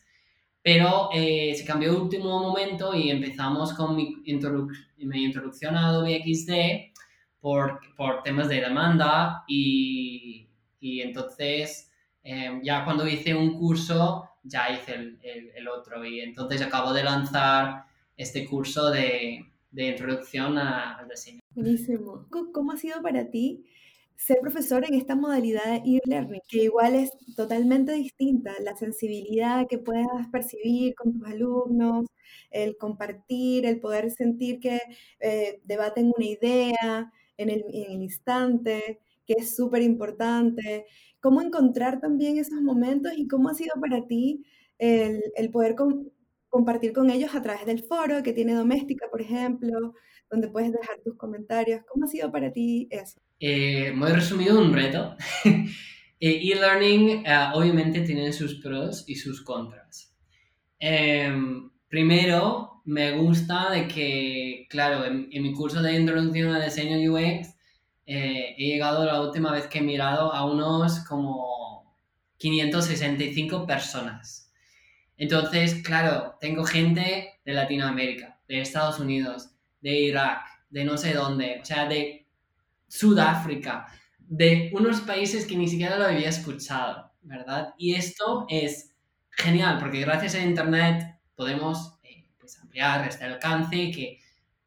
pero eh, se cambió de último momento y empezamos con mi, introdu mi introducción a Adobe XD por, por temas de demanda y, y entonces eh, ya cuando hice un curso ya hice el, el, el, otro y entonces acabo de lanzar este curso de, de introducción a, al diseño. Buenísimo. ¿Cómo ha sido para ti ser profesor en esta modalidad de e-learning, que igual es totalmente distinta, la sensibilidad que puedas percibir con tus alumnos, el compartir, el poder sentir que eh, debaten una idea en el, en el instante, que es súper importante, cómo encontrar también esos momentos y cómo ha sido para ti el, el poder com compartir con ellos a través del foro que tiene Doméstica, por ejemplo, donde puedes dejar tus comentarios. ¿Cómo ha sido para ti eso? Eh, muy resumido, un reto. E-learning uh, obviamente tiene sus pros y sus contras. Eh, primero, me gusta de que, claro, en, en, mi curso de introducción al diseño UX, eh, he llegado la última vez que he mirado a unos como 565 personas. Entonces, claro, tengo gente de Latinoamérica, de Estados Unidos, de Irak, de no sé dónde, o sea, de Sudáfrica, de unos países que ni siquiera lo había escuchado, ¿verdad? Y esto es genial, porque gracias a Internet podemos eh, pues ampliar este alcance que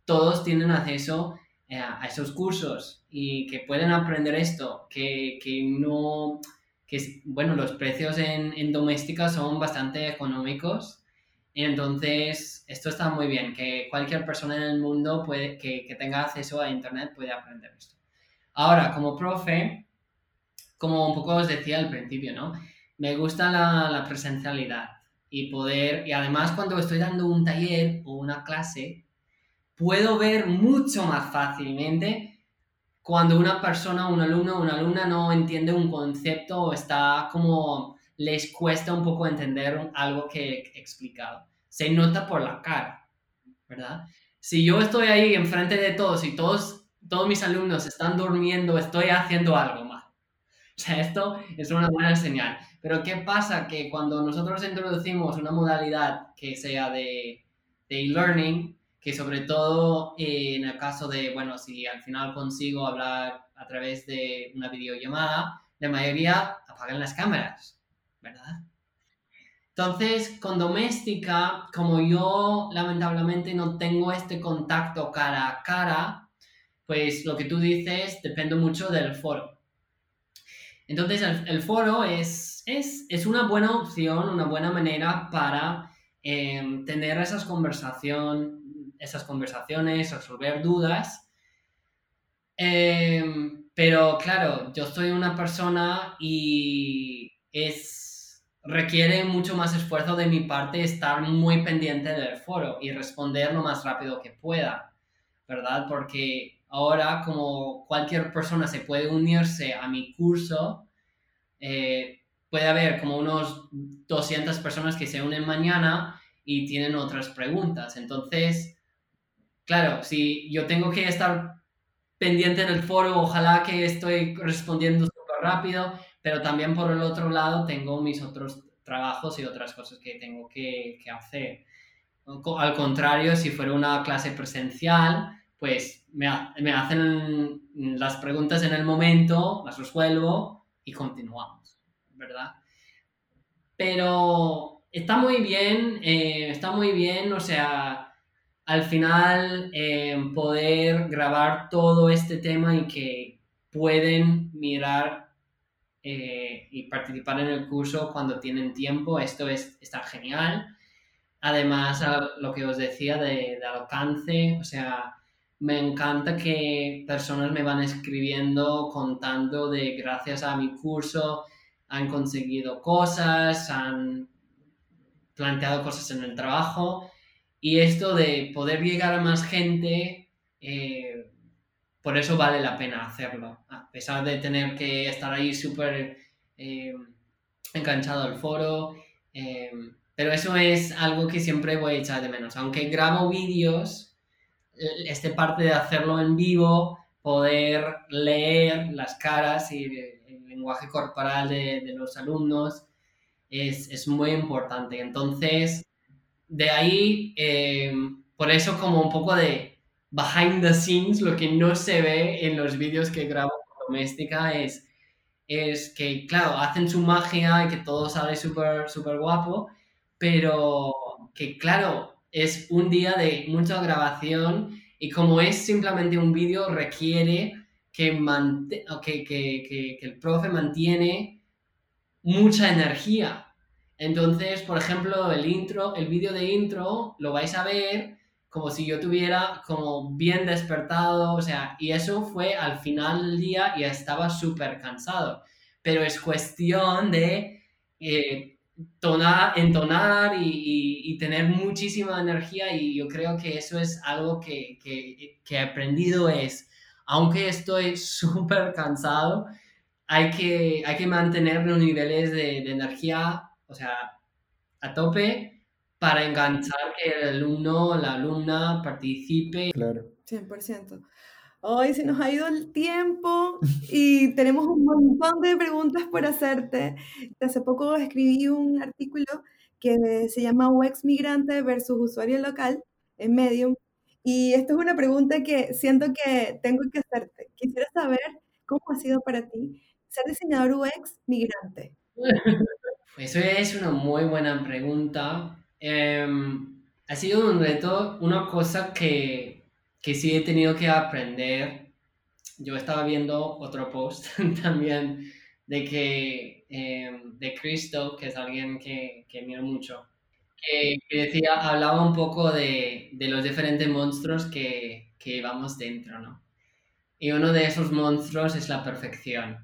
todos tienen acceso eh, a esos cursos y que pueden aprender esto, que, que no, que bueno, los precios en, en doméstica son bastante económicos Entonces, esto está muy bien, que cualquier persona en el mundo puede, que, que tenga acceso a Internet puede aprender esto. Ahora, como profe, como un poco os decía al principio, ¿no? Me gusta la, la presencialidad y poder, y además cuando estoy dando un taller o una clase, puedo ver mucho más fácilmente cuando una persona, un alumno o una alumna no entiende un concepto o está como les cuesta un poco entender algo que he explicado. Se nota por la cara, ¿verdad? Si yo estoy ahí enfrente de todos y todos, todos mis alumnos están durmiendo, estoy haciendo algo mal. O sea, esto es una buena señal. Pero ¿qué pasa? Que cuando nosotros introducimos una modalidad que sea de e-learning, que sobre todo en el caso de, bueno, si al final consigo hablar a través de una videollamada, la mayoría apagan las cámaras, ¿verdad? Entonces, con doméstica, como yo lamentablemente no tengo este contacto cara a cara, pues lo que tú dices depende mucho del foro. Entonces, el, foro es, es, es, una buena opción, una buena manera para eh, tener esas conversaciones esas conversaciones, resolver dudas. Em, pero claro, yo soy una persona y es requiere mucho más esfuerzo de mi parte estar muy pendiente del foro y responder lo más rápido que pueda, ¿verdad? Porque ahora como cualquier persona se puede unirse a mi curso, eh, puede haber como unos 200 personas que se unen mañana y tienen otras preguntas. Entonces, claro, si yo tengo que estar pendiente en el foro, ojalá que estoy respondiendo súper rápido, pero también por el otro lado tengo mis otros trabajos y otras cosas que tengo que, hacer. Al contrario, si fuera una clase presencial, pues me, hacen las preguntas en el momento, las resuelvo y continuamos, ¿verdad? Pero está muy bien, eh, está muy bien, o sea, al final eh, poder grabar todo este tema y que pueden mirar eh, y participar en el curso cuando tienen tiempo, esto es, está genial. Además, lo que os decía de, de alcance, o sea, me encanta que personas me van escribiendo contando de gracias a mi curso han conseguido cosas, han planteado cosas en el trabajo y esto de poder llegar a más gente, eh, por eso vale la pena hacerlo. A pesar de tener que estar ahí súper eh, enganchado al foro. Eh, pero eso es algo que siempre voy a echar de menos. Aunque grabo vídeos, este parte de hacerlo en vivo, poder leer las caras y el lenguaje corporal de, de los alumnos es, es, muy importante. Entonces, de ahí, eh, por eso como un poco de behind the scenes, lo que no se ve en los vídeos que grabo doméstica es, es que, claro, hacen su magia y que todo sale súper super guapo, pero que, claro, es un día de mucha grabación y como es simplemente un vídeo, requiere que, que, que, que el profe mantiene mucha energía entonces, por ejemplo, el intro, el vídeo de intro lo vais a ver como si yo tuviera como bien despertado, o sea, y eso fue al final del día y estaba súper cansado. Pero es cuestión de eh, entonar y, tener muchísima energía y yo creo que eso es algo que, he aprendido es, aunque estoy súper cansado, hay que, hay que mantener los niveles de energía o sea, a tope para enganchar que el alumno o la alumna participe. Claro. 100%. Hoy se nos ha ido el tiempo y tenemos un montón de preguntas por hacerte. Hace poco escribí un artículo que se llama UX migrante versus usuario local en Medium. Y esto es una pregunta que siento que tengo que hacerte. Quisiera saber cómo ha sido para ti ser diseñador UX migrante. Eso es una muy buena pregunta. Em, ha sido un reto, una cosa que, que sí he tenido que aprender. Yo estaba viendo otro post también de que em, de Cristo, que es alguien que, que miro mucho. que, decía, hablaba un poco de, de los diferentes monstruos que, que llevamos dentro, ¿no? Y uno de esos monstruos es la perfección.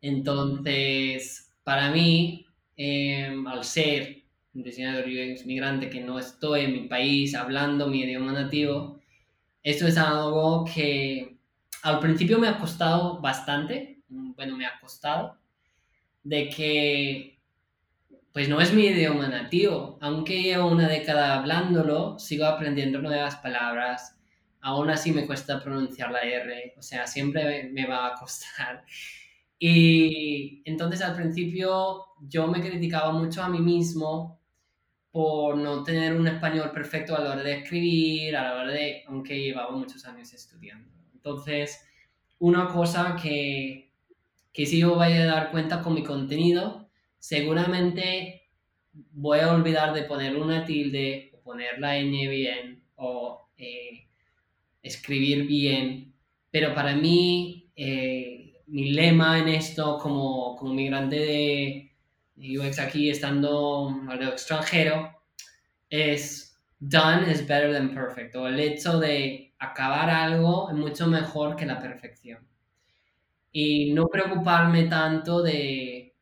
Entonces, para mí, em, al ser diseñador UX migrante que no estoy en mi país hablando mi idioma nativo, esto es algo que al principio me ha costado bastante, bueno, me ha costado, de que pues no es mi idioma nativo, aunque llevo una década hablándolo, sigo aprendiendo nuevas palabras, aún así me cuesta pronunciar la R, o sea, siempre me va a costar. Y entonces al principio yo me criticaba mucho a mí mismo por no tener un español perfecto a la hora de escribir, a la hora de, aunque llevaba muchos años estudiando. Entonces, una cosa que, que si yo voy a dar cuenta con mi contenido, seguramente voy a olvidar de poner una tilde o poner la ñ bien o eh, escribir bien, pero para mí eh, mi lema en esto como, como migrante de, UX aquí estando al extranjero es done is better than perfect o el hecho de acabar algo es mucho mejor que la perfección y no preocuparme tanto de,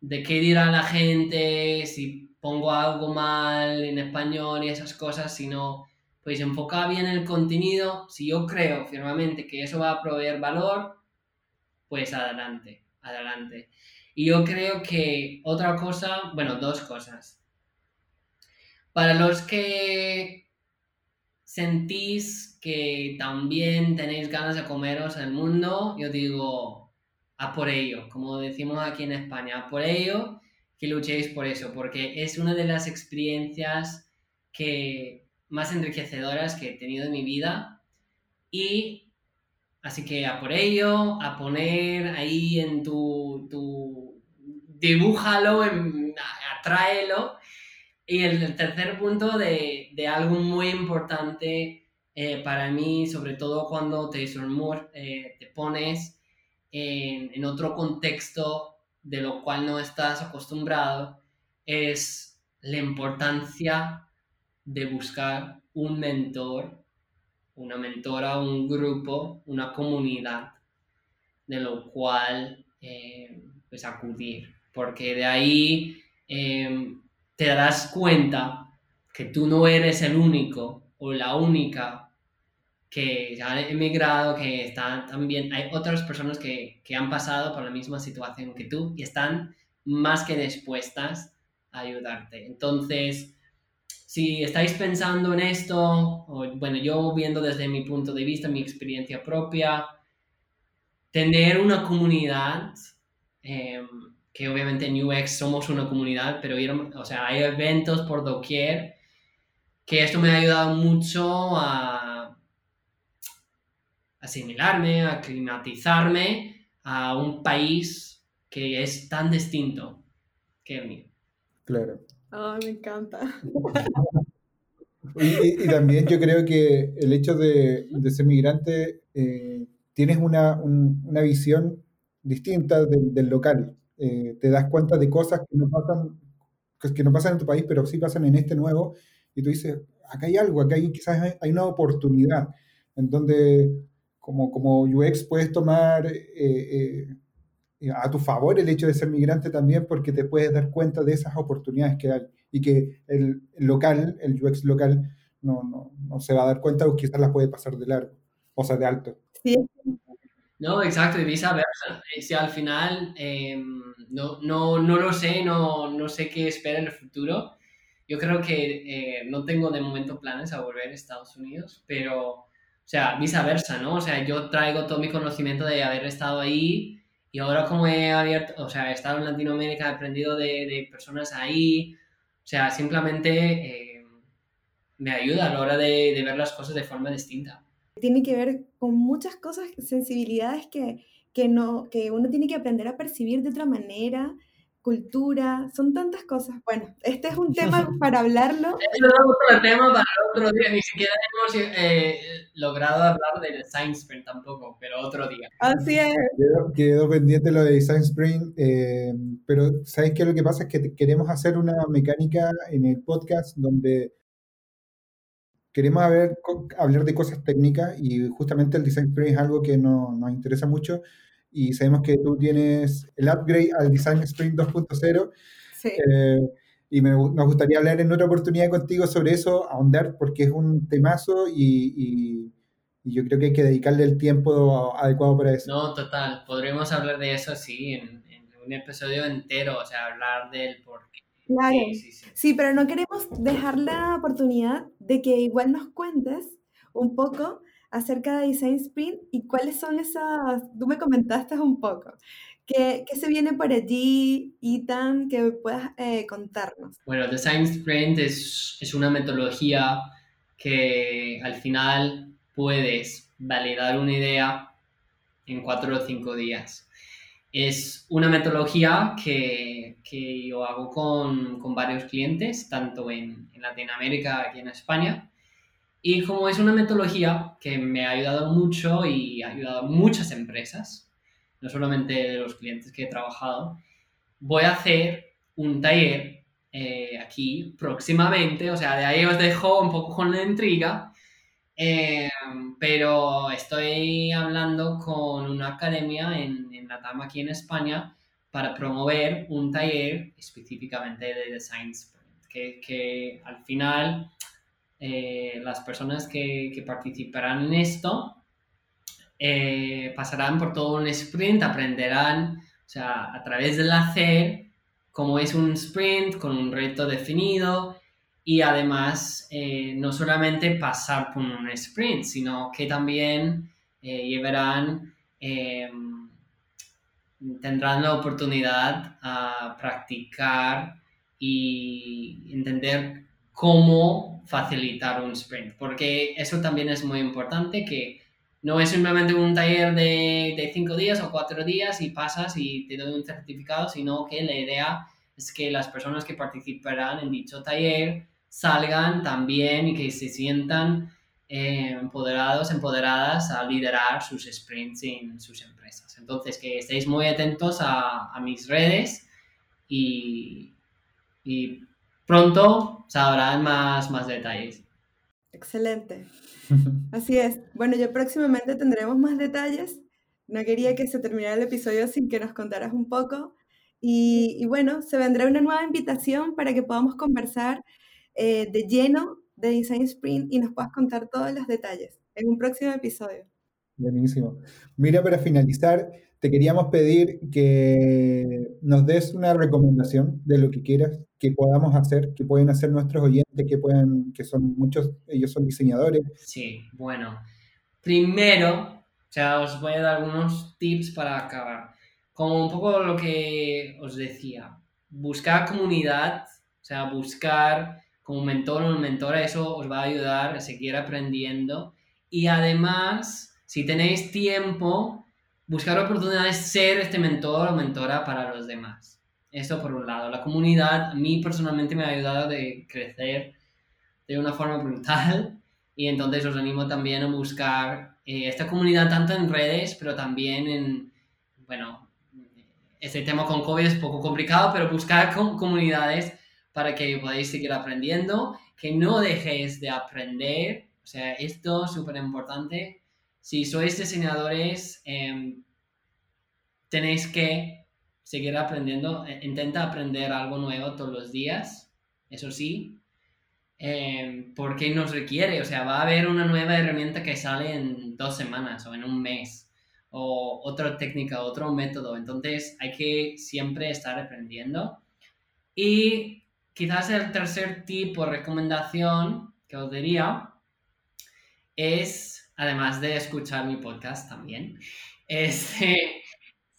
de qué dirá la gente si pongo algo mal en español y esas cosas, sino pues enfocar bien el contenido. Si yo creo firmemente que eso va a proveer valor, pues adelante, adelante. Y yo creo que otra cosa, bueno, dos cosas. Para los que sentís que también tenéis ganas de comeros el mundo, yo digo, a por ello, como decimos aquí en España, a por ello, que luchéis por eso, porque es una de las experiencias que más enriquecedoras que he tenido en mi vida y así que a por ello, a poner ahí en tu, tu dibújalo, en. Y el, tercer punto de, de, algo muy importante eh, para mí, sobre todo cuando te, eh, te pones en, en otro contexto de lo cual no estás acostumbrado, es la importancia de buscar un mentor, una mentora, un grupo, una comunidad, de lo cual eh, pues acudir, porque de ahí em, te darás cuenta que tú no eres el único o la única que ha emigrado, que están también, hay otras personas que, que han pasado por la misma situación que tú y están más que dispuestas a ayudarte. Entonces, si estáis pensando en esto, bueno, yo viendo desde mi punto de vista, mi experiencia propia, tener una comunidad, em, que obviamente en UX somos una comunidad, pero o sea, hay eventos por doquier, que esto me ha ayudado mucho a asimilarme, a climatizarme a un país que es tan distinto que el mío. Claro. Ay, me encanta. Y, también yo creo que el hecho de, ser migrante, eh, tienes una, visión distinta del, local. Eh, te das cuenta de cosas que no, pasan, que no pasan en tu país, pero sí pasan en este nuevo. Y tú dices, acá hay algo, acá hay, quizás hay una oportunidad en donde como, como UX puedes tomar eh, a tu favor el hecho de ser migrante también porque te puedes dar cuenta de esas oportunidades que hay y que el, local, el UX local, no, no, no, se va a dar cuenta o quizás las puede pasar de largo, o sea, de alto. Sí. No, exacto, y viceversa. Si al final em, no, no, no, lo sé, no, no sé qué espera en el futuro. Yo creo que eh, no tengo de momento planes a volver a Estados Unidos, pero, o sea, viceversa, ¿no? O sea, yo traigo todo mi conocimiento de haber estado ahí, y ahora como he abierto, o sea, he estado en Latinoamérica, he aprendido de, personas ahí, o sea, simplemente eh, me ayuda a la hora de, ver las cosas de forma distinta. Tiene que ver con muchas cosas, sensibilidades que, que, no, que uno tiene que aprender a percibir de otra manera, cultura, son tantas cosas. Bueno, este es un tema para hablarlo. Es otro tema para otro día, ni siquiera hemos eh, logrado hablar del Design Sprint tampoco, pero otro día. Así es. Quedó, pendiente lo de Design Sprint, eh, pero ¿sabes qué? Lo que pasa es que queremos hacer una mecánica en el podcast donde queremos hablar de cosas técnicas y justamente el Design Sprint es algo que nos interesa mucho y sabemos que tú tienes el upgrade al Design Sprint 2.0. Eh, y me, nos gustaría hablar en otra oportunidad contigo sobre eso, ahondar, porque es un temazo y, y, yo creo que hay que dedicarle el tiempo adecuado para eso. No, total. Podremos hablar de eso, sí, en, un episodio entero, o sea, hablar del por qué. Claro. Sí, sí, sí, pero no queremos dejar la oportunidad de que igual nos cuentes un poco acerca de Design Sprint y cuáles son esas, tú me comentaste un poco, ¿qué, qué se viene por allí, Ethan, que puedas eh, contarnos? Bueno, Design Sprint es, es una metodología que al final puedes validar una idea en cuatro o cinco días. Es una metodología que, que yo hago con, con, varios clientes, tanto en, en Latinoamérica, aquí en España, y como es una metodología que me ha ayudado mucho y ha ayudado a muchas empresas, no solamente de los clientes que he trabajado, voy a hacer un taller eh, aquí próximamente, o sea, de ahí os dejo un poco con la intriga, eh, pero estoy hablando con una academia en, en la TAM aquí en España para promover un taller específicamente de Design Sprint, que, que al final eh, las personas que, participarán en esto eh, pasarán por todo un sprint, aprenderán, o sea, a través del hacer, cómo es un sprint con un reto definido y además eh, no solamente pasar por un sprint, sino que también llevarán, tendrán la oportunidad a practicar y entender cómo facilitar un sprint, porque eso también es muy importante, que no es simplemente un taller de, de cinco días o cuatro días y pasas y te doy un certificado, sino que la idea es que las personas que participarán en dicho taller salgan también y que se sientan eh, empoderados, empoderadas a liderar sus sprints en sus empresas. Entonces, que estéis muy atentos a, a mis redes y, y pronto sabrán más, más detalles. Excelente. Así es. Bueno, ya próximamente tendremos más detalles. No quería que se terminara el episodio sin que nos contaras un poco. Y, bueno, se vendrá una nueva invitación para que podamos conversar eh, de lleno de Design Sprint y nos puedas contar todos los detalles en un próximo episodio. Buenísimo. Mira, para finalizar, te queríamos pedir que nos des una recomendación de lo que quieras que podamos hacer, que pueden hacer nuestros oyentes, que pueden, que son muchos, ellos son diseñadores. Sí, bueno. Primero, sea, os voy a dar algunos tips para acabar. Como un poco lo que os decía, buscar comunidad, o sea, buscar como mentor o mentora, eso os va a ayudar a seguir aprendiendo. Y además, si tenéis tiempo, buscar oportunidades de ser este mentor o mentora para los demás. Esto por un lado. La comunidad a mí personalmente me ha ayudado a crecer de una forma brutal y entonces os animo también a buscar eh, esta comunidad tanto en redes, pero también en, bueno, este tema con COVID es poco complicado, pero buscar comunidades para que podáis seguir aprendiendo, que no dejéis de aprender, o sea, esto es súper importante. Si sois diseñadores, em, tenéis que seguir aprendiendo, eh, intenta aprender algo nuevo todos los días, eso sí, eh, porque nos requiere, o sea, va a haber una nueva herramienta que sale en dos semanas o en un mes, o otra técnica, otro método, entonces hay que siempre estar aprendiendo. Y quizás el tercer tipo de recomendación que os diría es, además de escuchar mi podcast también, es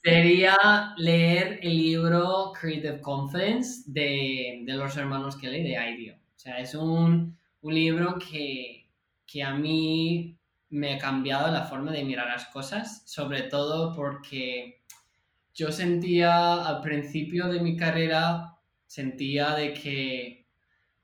Sería leer el libro Creative Confidence de, de los hermanos Kelly de IDEO. O sea, es un, un libro que, que, a mí me ha cambiado la forma de mirar las cosas, sobre todo porque yo sentía al principio de mi carrera, sentía de que,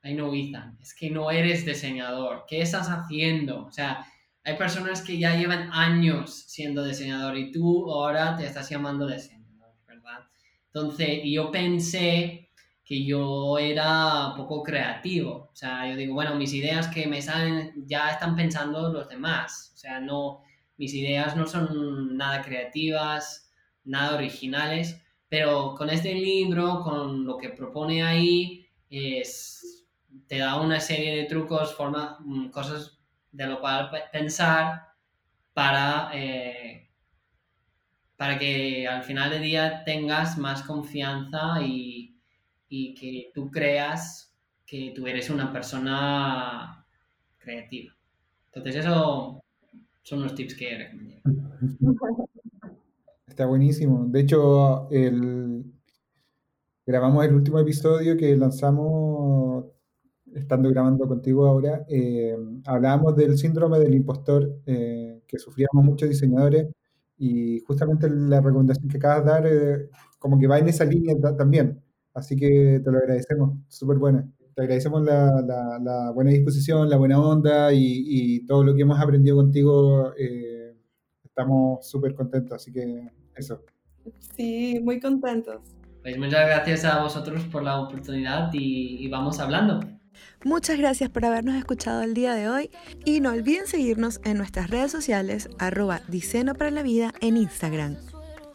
ay no, Ethan, es que no eres diseñador, ¿qué estás haciendo? O sea, hay personas que ya llevan años siendo diseñador y tú ahora te estás llamando diseñador, ¿verdad? Entonces, yo pensé que yo era poco creativo, o sea, yo digo, bueno, mis ideas que me salen ya están pensando los demás, o sea, no, mis ideas no son nada creativas, nada originales, pero con este libro, con lo que propone ahí, es, te da una serie de trucos, forma, mm, cosas de lo cual pensar para, eh, para que al final del día tengas más confianza y, y que tú creas que tú eres una persona creativa. Entonces, eso son los tips que recomiendo. Está buenísimo. De hecho, el, grabamos el último episodio que lanzamos estando grabando contigo ahora. Eh, hablábamos del síndrome del impostor eh, que sufríamos muchos diseñadores y justamente la recomendación que acabas de dar eh, como que va en esa línea también. Así que te lo agradecemos, súper buena. Te agradecemos la, la, buena disposición, la buena onda y, y, todo lo que hemos aprendido contigo. estamos súper contentos, así que eso. Sí, muy contentos. Pues muchas gracias a vosotros por la oportunidad y, vamos hablando. Muchas gracias por habernos escuchado el día de hoy y no olviden seguirnos en nuestras redes sociales arroba Diseño para la Vida en Instagram.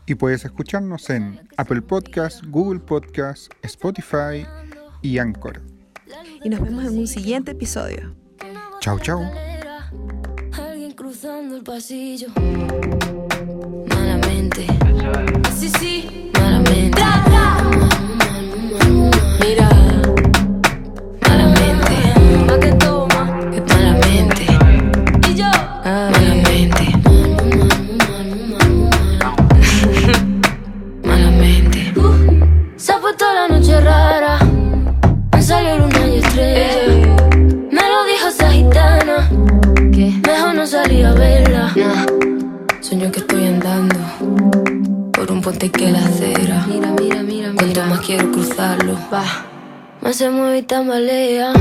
Y puedes escucharnos en Apple Podcasts, Google Podcasts, Spotify y Anchor. Y nos vemos en un siguiente episodio. Chao, chao. Alguien cruzando el pasillo. Sí, sí, verla. Sueño que estoy andando por un puente que la acera. Mira, mira, mira, Cuanto más quiero cruzarlo, va. Más se mueve y tambalea.